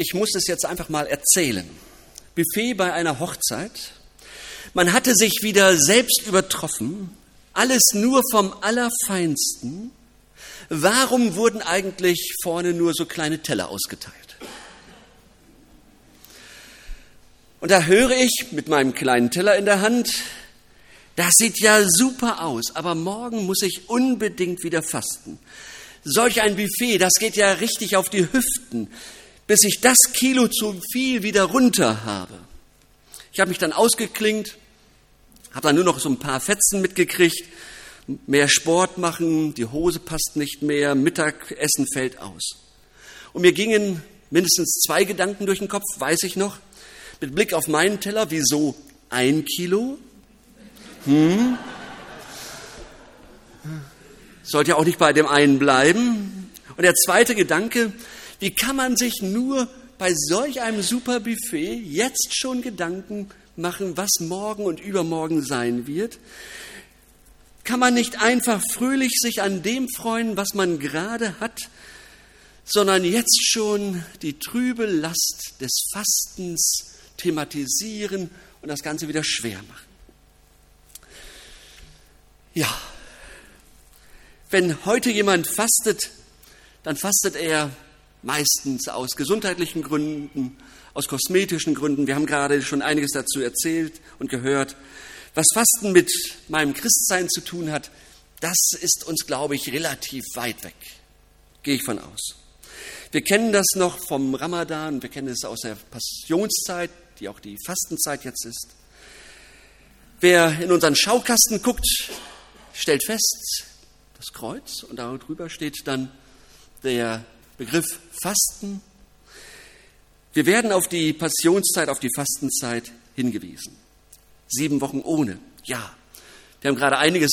ich muss es jetzt einfach mal erzählen. Buffet bei einer Hochzeit. Man hatte sich wieder selbst übertroffen, alles nur vom Allerfeinsten. Warum wurden eigentlich vorne nur so kleine Teller ausgeteilt? Und da höre ich mit meinem kleinen Teller in der Hand, das sieht ja super aus, aber morgen muss ich unbedingt wieder fasten. Solch ein Buffet, das geht ja richtig auf die Hüften, bis ich das Kilo zu viel wieder runter habe. Ich habe mich dann ausgeklingt, habe dann nur noch so ein paar Fetzen mitgekriegt, mehr Sport machen, die Hose passt nicht mehr, Mittagessen fällt aus. Und mir gingen mindestens zwei Gedanken durch den Kopf, weiß ich noch, mit Blick auf meinen Teller, wieso ein Kilo? Hm? Sollte ja auch nicht bei dem einen bleiben. Und der zweite Gedanke, wie kann man sich nur bei solch einem super Buffet jetzt schon Gedanken machen, was morgen und übermorgen sein wird? Kann man nicht einfach fröhlich sich an dem freuen, was man gerade hat, sondern jetzt schon die trübe Last des Fastens thematisieren und das Ganze wieder schwer machen? Ja, wenn heute jemand fastet, dann fastet er meistens aus gesundheitlichen Gründen, aus kosmetischen Gründen. Wir haben gerade schon einiges dazu erzählt und gehört. Was Fasten mit meinem Christsein zu tun hat, das ist uns, glaube ich, relativ weit weg. Gehe ich von aus. Wir kennen das noch vom Ramadan, wir kennen es aus der Passionszeit, die auch die Fastenzeit jetzt ist. Wer in unseren Schaukasten guckt, stellt fest, das Kreuz und darüber steht dann der Begriff Fasten. Wir werden auf die Passionszeit, auf die Fastenzeit hingewiesen. Sieben Wochen ohne, ja. Wir haben gerade einiges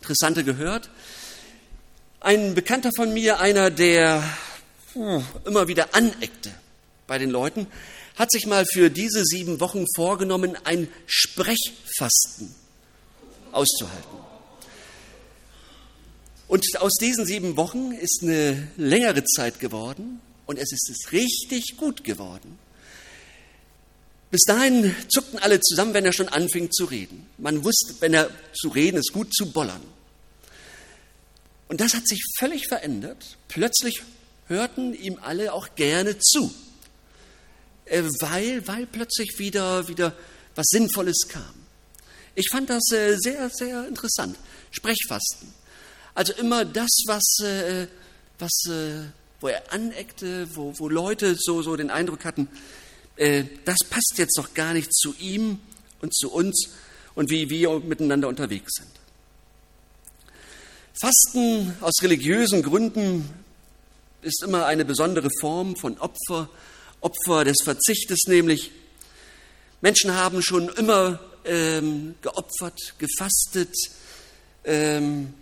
Interessante gehört. Ein Bekannter von mir, einer, der immer wieder aneckte bei den Leuten, hat sich mal für diese sieben Wochen vorgenommen, ein Sprechfasten auszuhalten. Und aus diesen sieben Wochen ist eine längere Zeit geworden und es ist richtig gut geworden. Bis dahin zuckten alle zusammen, wenn er schon anfing zu reden. Man wusste, wenn er zu reden ist, gut zu bollern. Und das hat sich völlig verändert. Plötzlich hörten ihm alle auch gerne zu, äh, weil, weil plötzlich wieder, wieder was Sinnvolles kam. Ich fand das äh, sehr, sehr interessant. Sprechfasten. Also immer das, was, äh, was äh, wo er aneckte, wo, wo Leute so, so den Eindruck hatten, äh, das passt jetzt doch gar nicht zu ihm und zu uns und wie wir miteinander unterwegs sind. Fasten aus religiösen Gründen ist immer eine besondere Form von Opfer, Opfer des Verzichtes nämlich. Menschen haben schon immer ähm, geopfert, gefastet, ähm,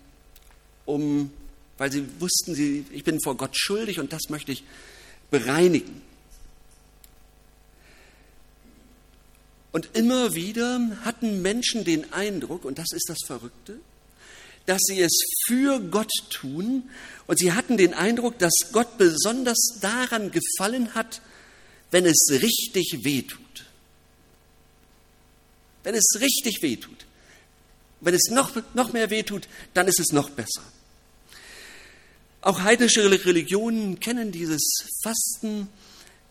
um, weil sie wussten, sie, ich bin vor Gott schuldig und das möchte ich bereinigen. Und immer wieder hatten Menschen den Eindruck, und das ist das Verrückte, dass sie es für Gott tun und sie hatten den Eindruck, dass Gott besonders daran gefallen hat, wenn es richtig wehtut. Wenn es richtig wehtut. Wenn es noch, noch mehr wehtut, dann ist es noch besser. Auch heidnische Religionen kennen dieses Fasten,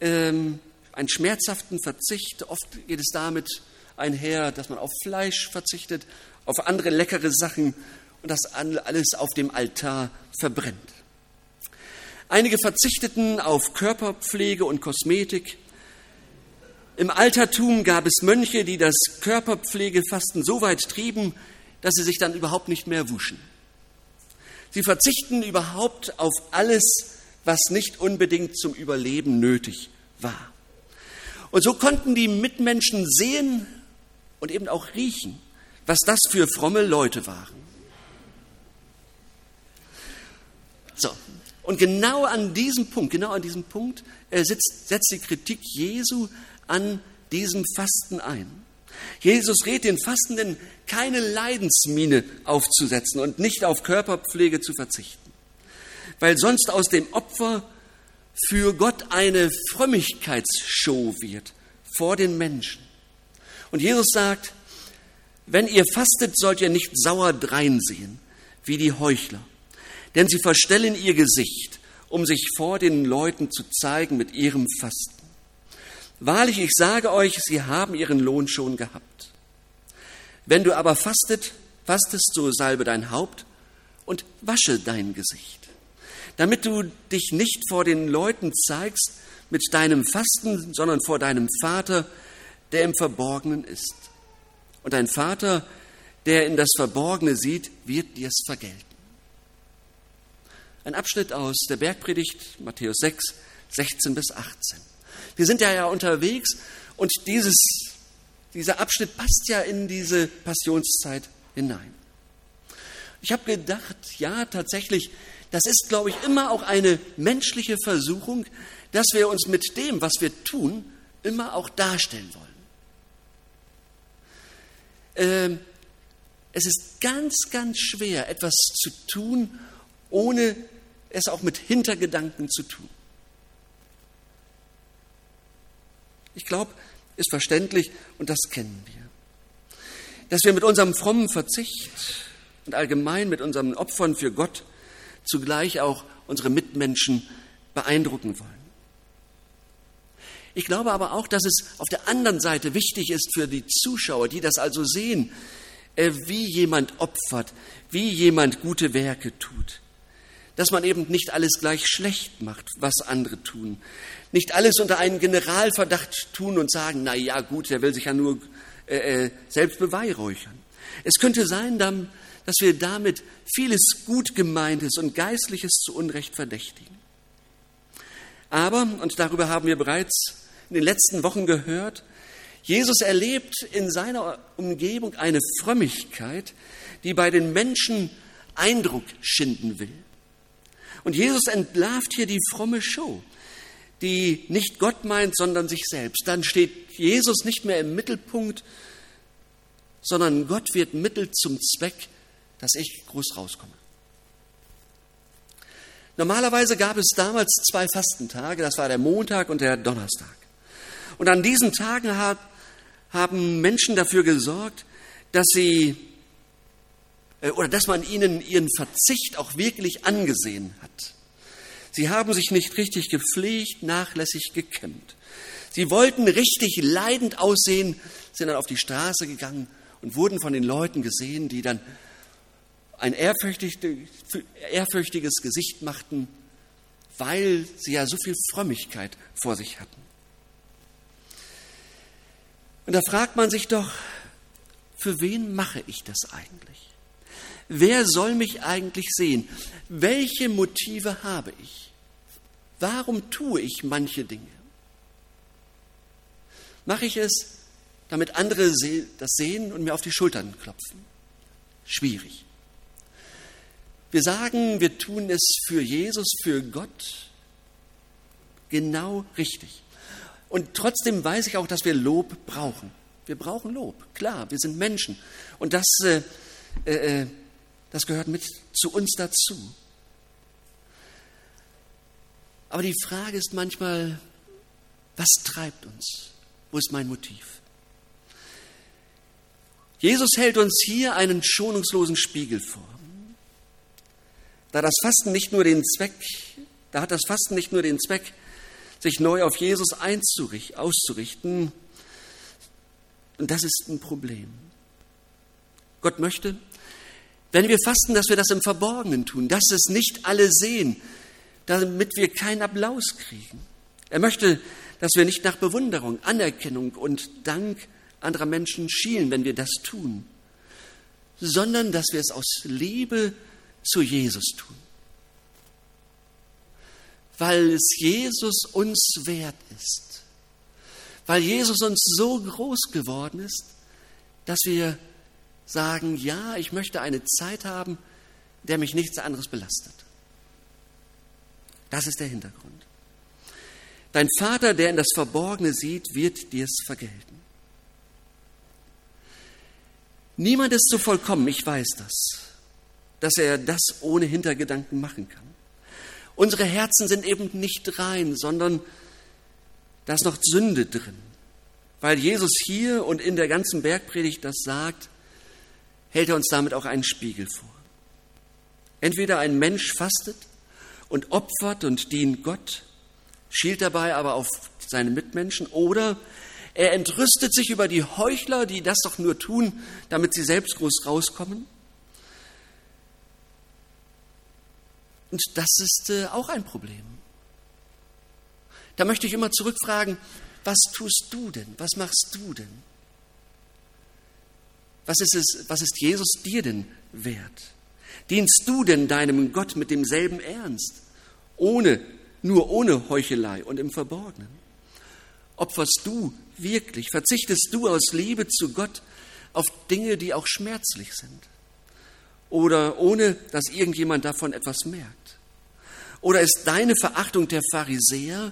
ähm, einen schmerzhaften Verzicht. Oft geht es damit einher, dass man auf Fleisch verzichtet, auf andere leckere Sachen und das alles auf dem Altar verbrennt. Einige verzichteten auf Körperpflege und Kosmetik. Im Altertum gab es Mönche, die das Körperpflegefasten so weit trieben, dass sie sich dann überhaupt nicht mehr wuschen. Sie verzichten überhaupt auf alles, was nicht unbedingt zum Überleben nötig war. Und so konnten die Mitmenschen sehen und eben auch riechen, was das für fromme Leute waren. So, und genau an diesem Punkt, genau an diesem Punkt äh, setzt, setzt die Kritik Jesu an diesem Fasten ein. Jesus rät den Fastenden, keine Leidensmine aufzusetzen und nicht auf Körperpflege zu verzichten, weil sonst aus dem Opfer für Gott eine Frömmigkeitsshow wird vor den Menschen. Und Jesus sagt, wenn ihr fastet, sollt ihr nicht sauer dreinsehen, wie die Heuchler, denn sie verstellen ihr Gesicht, um sich vor den Leuten zu zeigen mit ihrem Fasten. Wahrlich, ich sage euch, sie haben ihren Lohn schon gehabt. Wenn du aber fastet, fastest, so salbe dein Haupt und wasche dein Gesicht, damit du dich nicht vor den Leuten zeigst mit deinem Fasten, sondern vor deinem Vater, der im Verborgenen ist. Und dein Vater, der in das Verborgene sieht, wird dir es vergelten. Ein Abschnitt aus der Bergpredigt, Matthäus 6, 16 bis 18. Wir sind ja, ja unterwegs und dieses, dieser Abschnitt passt ja in diese Passionszeit hinein. Ich habe gedacht, ja, tatsächlich, das ist, glaube ich, immer auch eine menschliche Versuchung, dass wir uns mit dem, was wir tun, immer auch darstellen wollen. Ähm, es ist ganz, ganz schwer, etwas zu tun, ohne es auch mit Hintergedanken zu tun. Ich glaube, ist verständlich und das kennen wir. Dass wir mit unserem frommen Verzicht und allgemein mit unseren Opfern für Gott zugleich auch unsere Mitmenschen beeindrucken wollen. Ich glaube aber auch, dass es auf der anderen Seite wichtig ist für die Zuschauer, die das also sehen, äh, wie jemand opfert, wie jemand gute Werke tut. Dass man eben nicht alles gleich schlecht macht, was andere tun. Nicht alles unter einen Generalverdacht tun und sagen, na ja, gut, der will sich ja nur äh, äh selbst beweihräuchern. Es könnte sein, dass wir damit vieles Gutgemeintes und Geistliches zu Unrecht verdächtigen. Aber, und darüber haben wir bereits in den letzten Wochen gehört, Jesus erlebt in seiner Umgebung eine Frömmigkeit, die bei den Menschen Eindruck schinden will. Und Jesus entlarvt hier die fromme Show, die nicht Gott meint, sondern sich selbst. Dann steht Jesus nicht mehr im Mittelpunkt, sondern Gott wird Mittel zum Zweck, dass ich groß rauskomme. Normalerweise gab es damals zwei Fastentage, das war der Montag und der Donnerstag. Und an diesen Tagen haben Menschen dafür gesorgt, dass sie oder dass man ihnen ihren Verzicht auch wirklich angesehen hat. Sie haben sich nicht richtig gepflegt, nachlässig gekämmt. Sie wollten richtig leidend aussehen, sind dann auf die Straße gegangen und wurden von den Leuten gesehen, die dann ein ehrfürchtiges Gesicht machten, weil sie ja so viel Frömmigkeit vor sich hatten. Und da fragt man sich doch, für wen mache ich das eigentlich? Wer soll mich eigentlich sehen? Welche Motive habe ich? Warum tue ich manche Dinge? Mache ich es, damit andere das sehen und mir auf die Schultern klopfen? Schwierig. Wir sagen, wir tun es für Jesus, für Gott. Genau richtig. Und trotzdem weiß ich auch, dass wir Lob brauchen. Wir brauchen Lob, klar, wir sind Menschen. Und das, äh, äh, das gehört mit zu uns dazu. Aber die Frage ist manchmal, was treibt uns? Wo ist mein Motiv? Jesus hält uns hier einen schonungslosen Spiegel vor. Da das Fasten nicht nur den Zweck, da hat das Fasten nicht nur den Zweck, sich neu auf Jesus auszurichten. Und das ist ein Problem. Gott möchte, wenn wir fasten, dass wir das im Verborgenen tun, dass es nicht alle sehen, damit wir keinen Applaus kriegen. Er möchte, dass wir nicht nach Bewunderung, Anerkennung und Dank anderer Menschen schielen, wenn wir das tun, sondern dass wir es aus Liebe zu Jesus tun weil es Jesus uns wert ist, weil Jesus uns so groß geworden ist, dass wir sagen, ja, ich möchte eine Zeit haben, der mich nichts anderes belastet. Das ist der Hintergrund. Dein Vater, der in das Verborgene sieht, wird dir es vergelten. Niemand ist so vollkommen, ich weiß das, dass er das ohne Hintergedanken machen kann. Unsere Herzen sind eben nicht rein, sondern da ist noch Sünde drin. Weil Jesus hier und in der ganzen Bergpredigt das sagt, hält er uns damit auch einen Spiegel vor. Entweder ein Mensch fastet und opfert und dient Gott, schielt dabei aber auf seine Mitmenschen, oder er entrüstet sich über die Heuchler, die das doch nur tun, damit sie selbst groß rauskommen. Und das ist äh, auch ein Problem. Da möchte ich immer zurückfragen, was tust du denn? Was machst du denn? Was ist, es, was ist Jesus dir denn wert? Dienst du denn deinem Gott mit demselben Ernst, ohne, nur ohne Heuchelei und im Verborgenen? Opferst du wirklich, verzichtest du aus Liebe zu Gott auf Dinge, die auch schmerzlich sind? Oder ohne, dass irgendjemand davon etwas merkt? Oder ist deine Verachtung der Pharisäer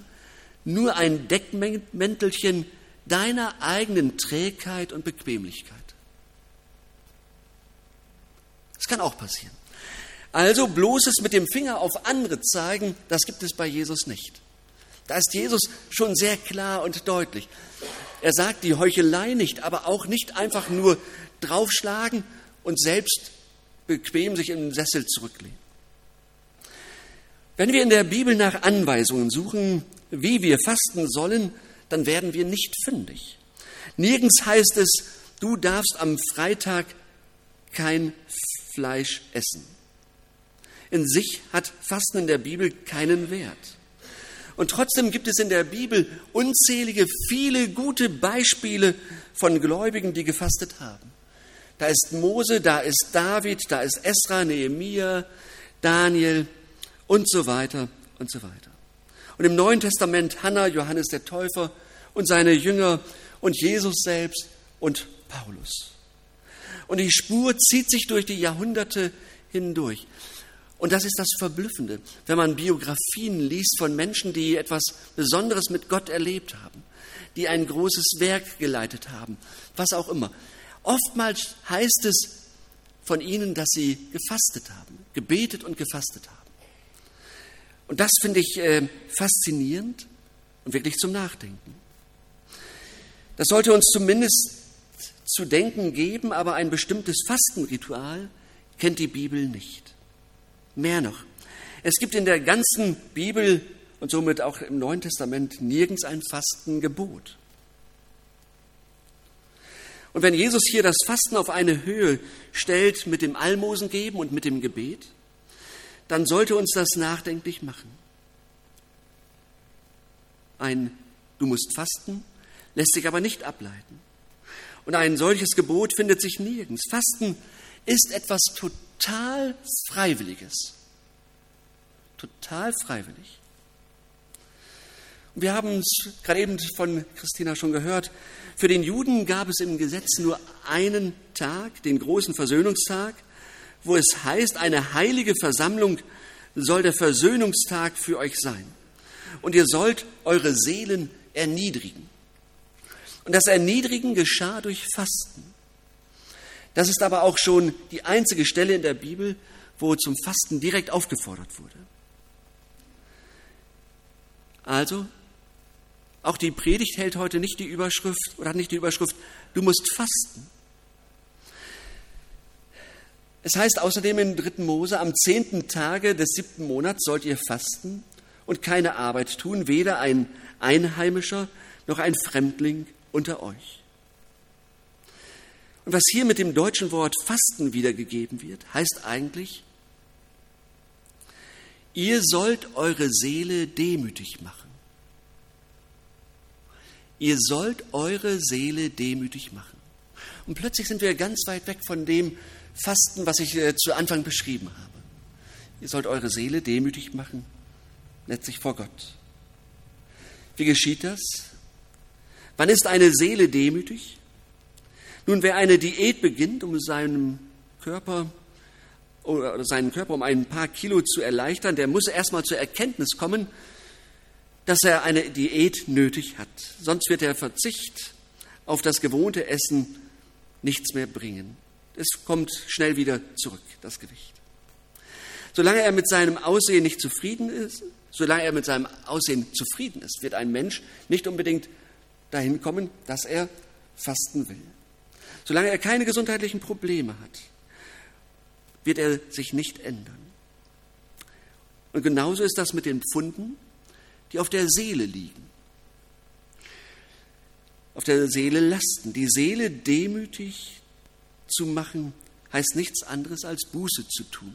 nur ein Deckmäntelchen deiner eigenen Trägheit und Bequemlichkeit? Das kann auch passieren. Also bloßes mit dem Finger auf andere zeigen, das gibt es bei Jesus nicht. Da ist Jesus schon sehr klar und deutlich. Er sagt die Heuchelei nicht, aber auch nicht einfach nur draufschlagen und selbst bequem sich im Sessel zurücklehnen. Wenn wir in der Bibel nach Anweisungen suchen, wie wir fasten sollen, dann werden wir nicht fündig. Nirgends heißt es, du darfst am Freitag kein Fleisch essen. In sich hat Fasten in der Bibel keinen Wert. Und trotzdem gibt es in der Bibel unzählige, viele gute Beispiele von Gläubigen, die gefastet haben. Da ist Mose, da ist David, da ist Esra, Nehemia, Daniel und so weiter und so weiter. Und im Neuen Testament Hannah, Johannes der Täufer und seine Jünger und Jesus selbst und Paulus. Und die Spur zieht sich durch die Jahrhunderte hindurch. Und das ist das Verblüffende, wenn man Biografien liest von Menschen, die etwas Besonderes mit Gott erlebt haben, die ein großes Werk geleitet haben, was auch immer. Oftmals heißt es von ihnen, dass sie gefastet haben, gebetet und gefastet haben. Und das finde ich äh, faszinierend und wirklich zum Nachdenken. Das sollte uns zumindest zu denken geben, aber ein bestimmtes Fastenritual kennt die Bibel nicht. Mehr noch, es gibt in der ganzen Bibel und somit auch im Neuen Testament nirgends ein Fastengebot. Und wenn Jesus hier das Fasten auf eine Höhe stellt mit dem Almosen geben und mit dem Gebet, dann sollte uns das nachdenklich machen. Ein Du musst fasten lässt sich aber nicht ableiten. Und ein solches Gebot findet sich nirgends. Fasten ist etwas total Freiwilliges. Total freiwillig. Wir haben es gerade eben von Christina schon gehört. Für den Juden gab es im Gesetz nur einen Tag, den großen Versöhnungstag, wo es heißt, eine heilige Versammlung soll der Versöhnungstag für euch sein. Und ihr sollt eure Seelen erniedrigen. Und das Erniedrigen geschah durch Fasten. Das ist aber auch schon die einzige Stelle in der Bibel, wo zum Fasten direkt aufgefordert wurde. Also, auch die Predigt hält heute nicht die Überschrift oder hat nicht die Überschrift, du musst fasten. Es heißt außerdem in 3. Mose, am zehnten Tage des siebten Monats sollt ihr fasten und keine Arbeit tun, weder ein Einheimischer noch ein Fremdling unter euch. Und was hier mit dem deutschen Wort Fasten wiedergegeben wird, heißt eigentlich, ihr sollt eure Seele demütig machen. Ihr sollt eure Seele demütig machen. Und plötzlich sind wir ganz weit weg von dem Fasten, was ich äh, zu Anfang beschrieben habe. Ihr sollt eure Seele demütig machen, letztlich vor Gott. Wie geschieht das? Wann ist eine Seele demütig? Nun, wer eine Diät beginnt, um seinem Körper oder seinen Körper um ein paar Kilo zu erleichtern, der muss erstmal zur Erkenntnis kommen, dass er eine Diät nötig hat. Sonst wird der Verzicht auf das gewohnte Essen nichts mehr bringen. Es kommt schnell wieder zurück, das Gewicht. Solange er mit seinem Aussehen nicht zufrieden ist, solange er mit seinem Aussehen zufrieden ist, wird ein Mensch nicht unbedingt dahin kommen, dass er fasten will. Solange er keine gesundheitlichen Probleme hat, wird er sich nicht ändern. Und genauso ist das mit den Pfunden, die auf der Seele liegen. Auf der Seele lasten. Die Seele demütig zu machen, heißt nichts anderes als Buße zu tun.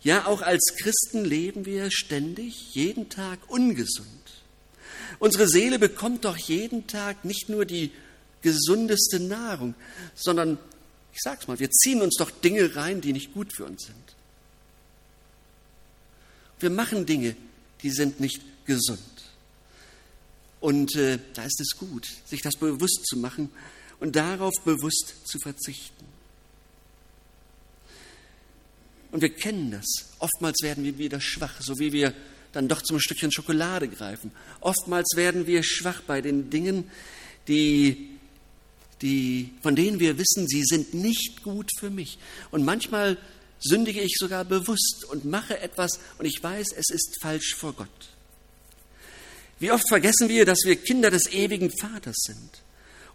Ja, auch als Christen leben wir ständig, jeden Tag ungesund. Unsere Seele bekommt doch jeden Tag nicht nur die gesundeste Nahrung, sondern, ich sag's mal, wir ziehen uns doch Dinge rein, die nicht gut für uns sind. Wir machen Dinge, die sind nicht gesund. Und äh, da ist es gut, sich das bewusst zu machen und darauf bewusst zu verzichten. Und wir kennen das. Oftmals werden wir wieder schwach, so wie wir dann doch zum Stückchen Schokolade greifen. Oftmals werden wir schwach bei den Dingen, die, die, von denen wir wissen, sie sind nicht gut für mich. Und manchmal sündige ich sogar bewusst und mache etwas und ich weiß, es ist falsch vor Gott. Wie oft vergessen wir, dass wir Kinder des ewigen Vaters sind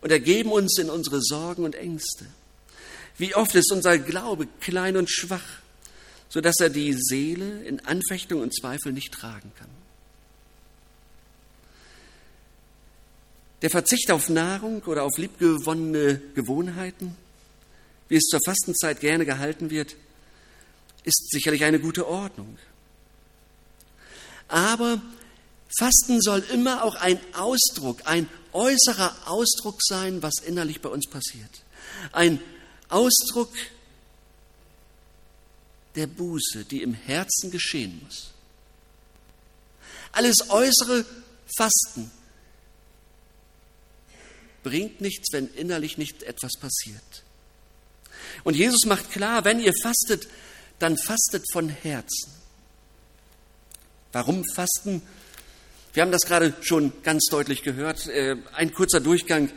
und ergeben uns in unsere Sorgen und Ängste. Wie oft ist unser Glaube klein und schwach sodass er die Seele in Anfechtung und Zweifel nicht tragen kann. Der Verzicht auf Nahrung oder auf liebgewonnene Gewohnheiten, wie es zur Fastenzeit gerne gehalten wird, ist sicherlich eine gute Ordnung. Aber Fasten soll immer auch ein Ausdruck, ein äußerer Ausdruck sein, was innerlich bei uns passiert. Ein Ausdruck der Buße, die im Herzen geschehen muss. Alles äußere Fasten bringt nichts, wenn innerlich nicht etwas passiert. Und Jesus macht klar, wenn ihr fastet, dann fastet von Herzen. Warum fasten? Wir haben das gerade schon ganz deutlich gehört. Äh, ein kurzer Durchgang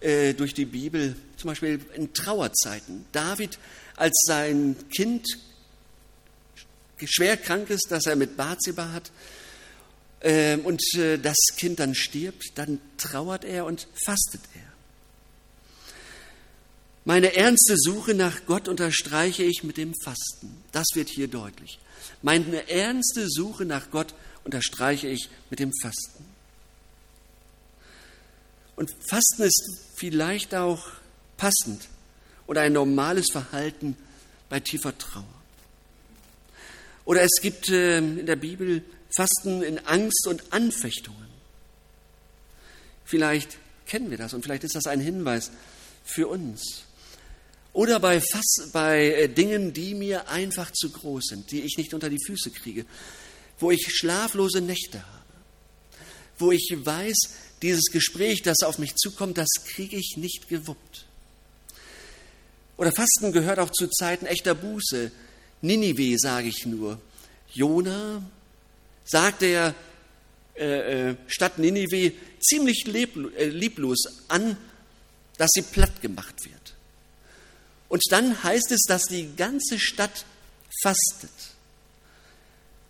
äh, durch die Bibel, zum Beispiel in Trauerzeiten. David, als sein Kind schwer krank ist, dass er mit Bathseba hat ähm, und äh, das Kind dann stirbt, dann trauert er und fastet er. Meine ernste Suche nach Gott unterstreiche ich mit dem Fasten. Das wird hier deutlich. Meine ernste Suche nach Gott unterstreiche ich mit dem Fasten. Und Fasten ist vielleicht auch passend oder ein normales Verhalten bei tiefer Trauer. Oder es gibt ähm, in der Bibel Fasten in Angst und Anfechtungen. Vielleicht kennen wir das und vielleicht ist das ein Hinweis für uns. Oder bei, Fass, bei äh, Dingen, die mir einfach zu groß sind, die ich nicht unter die Füße kriege, wo ich schlaflose Nächte habe, wo ich weiß, dieses Gespräch, das auf mich zukommt, das kriege ich nicht gewuppt. Oder Fasten gehört auch zu Zeiten echter Buße, Ninive, sage ich nur. Jona sagt der äh, äh, Stadt Ninive ziemlich äh, lieblos an, dass sie platt gemacht wird. Und dann heißt es, dass die ganze Stadt fastet.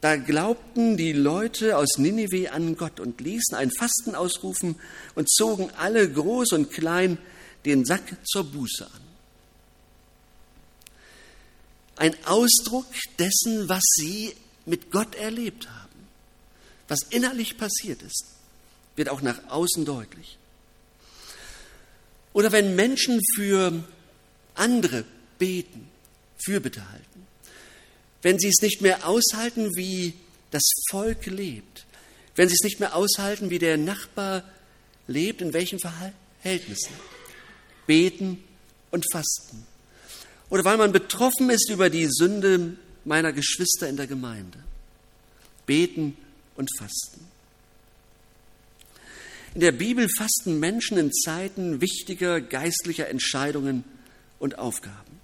Da glaubten die Leute aus Ninive an Gott und ließen ein Fasten ausrufen und zogen alle groß und klein den Sack zur Buße an ein Ausdruck dessen, was sie mit Gott erlebt haben. Was innerlich passiert ist, wird auch nach außen deutlich. Oder wenn Menschen für andere beten, Fürbitte halten, wenn sie es nicht mehr aushalten, wie das Volk lebt, wenn sie es nicht mehr aushalten, wie der Nachbar lebt, in welchen Verhältnissen, beten und fasten oder weil man betroffen ist über die Sünde meiner Geschwister in der Gemeinde. Beten und fasten. In der Bibel fasten Menschen in Zeiten wichtiger geistlicher Entscheidungen und Aufgaben.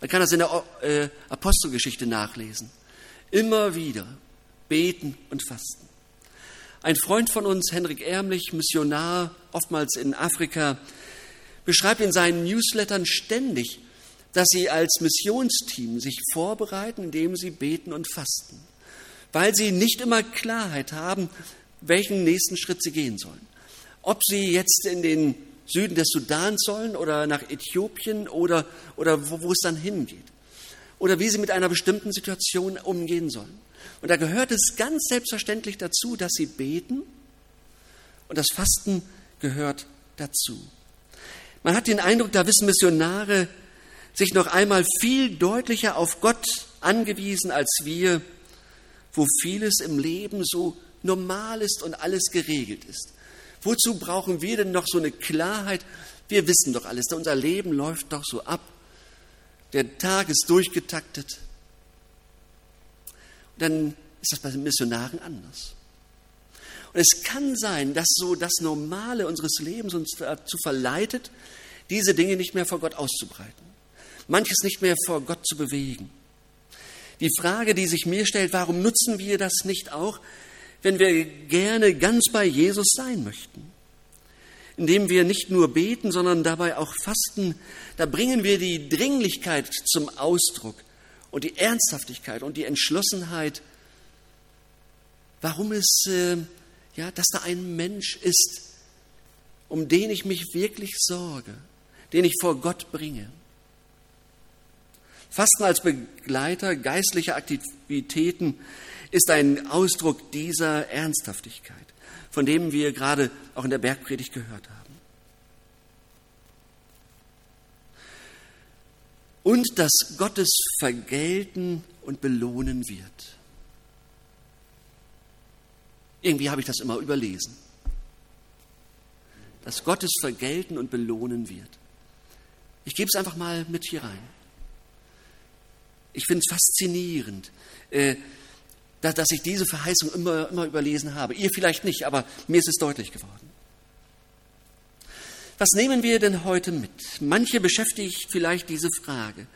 Man kann das in der äh, Apostelgeschichte nachlesen. Immer wieder beten und fasten. Ein Freund von uns, Henrik Ärmlich, Missionar, oftmals in Afrika, beschreibt in seinen Newslettern ständig, dass sie als Missionsteam sich vorbereiten, indem sie beten und fasten, weil sie nicht immer Klarheit haben, welchen nächsten Schritt sie gehen sollen. Ob sie jetzt in den Süden des Sudans sollen oder nach Äthiopien oder, oder wo, wo es dann hingeht. Oder wie sie mit einer bestimmten Situation umgehen sollen. Und da gehört es ganz selbstverständlich dazu, dass sie beten und das Fasten gehört dazu. Man hat den Eindruck, da wissen Missionare sich noch einmal viel deutlicher auf Gott angewiesen als wir, wo vieles im Leben so normal ist und alles geregelt ist. Wozu brauchen wir denn noch so eine Klarheit? Wir wissen doch alles, unser Leben läuft doch so ab. Der Tag ist durchgetaktet. Und dann ist das bei den Missionaren anders. Und es kann sein, dass so das Normale unseres Lebens uns dazu verleitet, diese Dinge nicht mehr vor Gott auszubreiten, manches nicht mehr vor Gott zu bewegen. Die Frage, die sich mir stellt, warum nutzen wir das nicht auch, wenn wir gerne ganz bei Jesus sein möchten. Indem wir nicht nur beten, sondern dabei auch fasten, da bringen wir die Dringlichkeit zum Ausdruck und die Ernsthaftigkeit und die Entschlossenheit, warum es, äh, ja, dass da ein Mensch ist, um den ich mich wirklich sorge, den ich vor Gott bringe. Fasten als Begleiter geistlicher Aktivitäten ist ein Ausdruck dieser Ernsthaftigkeit, von dem wir gerade auch in der Bergpredigt gehört haben. Und dass Gottes vergelten und belohnen wird. Irgendwie habe ich das immer überlesen. Dass Gottes vergelten und belohnen wird. Ich gebe es einfach mal mit hier rein. Ich finde es faszinierend. Äh, dass ich diese Verheißung immer, immer überlesen habe. Ihr vielleicht nicht, aber mir ist es deutlich geworden. Was nehmen wir denn heute mit? Manche beschäftigt vielleicht diese Frage.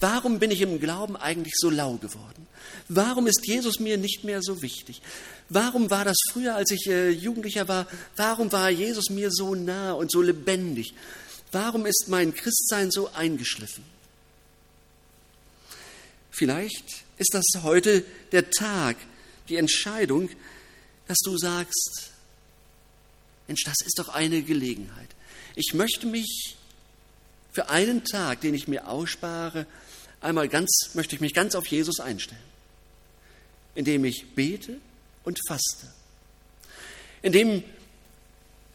Warum bin ich im Glauben eigentlich so lau geworden? Warum ist Jesus mir nicht mehr so wichtig? Warum war das früher, als ich äh, Jugendlicher war, warum war Jesus mir so nah und so lebendig? Warum ist mein Christsein so eingeschliffen? Vielleicht ist das heute der Tag, die Entscheidung, dass du sagst, Mensch, das ist doch eine Gelegenheit. Ich möchte mich für einen Tag, den ich mir ausspare, einmal ganz, möchte ich mich ganz auf Jesus einstellen, indem ich bete und faste, indem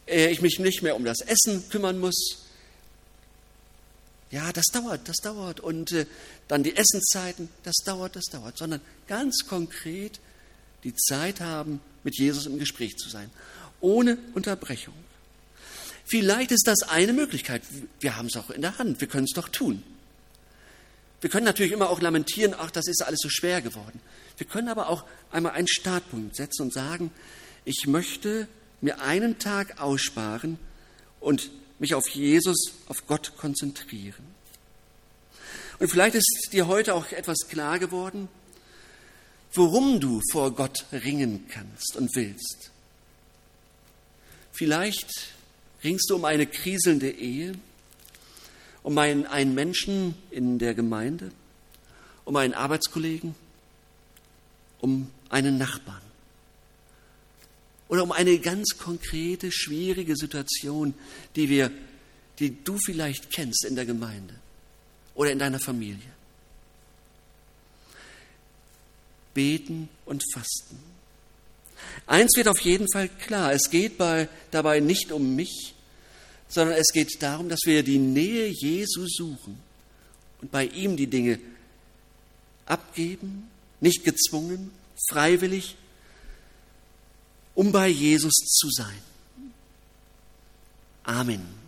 äh, ich mich nicht mehr um das Essen kümmern muss, ja, das dauert, das dauert. Und äh, dann die Essenszeiten, das dauert, das dauert. Sondern ganz konkret die Zeit haben, mit Jesus im Gespräch zu sein. Ohne Unterbrechung. Vielleicht ist das eine Möglichkeit. Wir haben es auch in der Hand. Wir können es doch tun. Wir können natürlich immer auch lamentieren, ach, das ist alles so schwer geworden. Wir können aber auch einmal einen Startpunkt setzen und sagen, ich möchte mir einen Tag aussparen und mich auf Jesus, auf Gott konzentrieren. Und vielleicht ist dir heute auch etwas klar geworden, worum du vor Gott ringen kannst und willst. Vielleicht ringst du um eine kriselnde Ehe, um einen, einen Menschen in der Gemeinde, um einen Arbeitskollegen, um einen Nachbarn oder um eine ganz konkrete, schwierige Situation, die wir, die du vielleicht kennst in der Gemeinde oder in deiner Familie. Beten und fasten. Eins wird auf jeden Fall klar, es geht bei, dabei nicht um mich, sondern es geht darum, dass wir die Nähe Jesu suchen und bei ihm die Dinge abgeben, nicht gezwungen, freiwillig, um bei Jesus zu sein. Amen.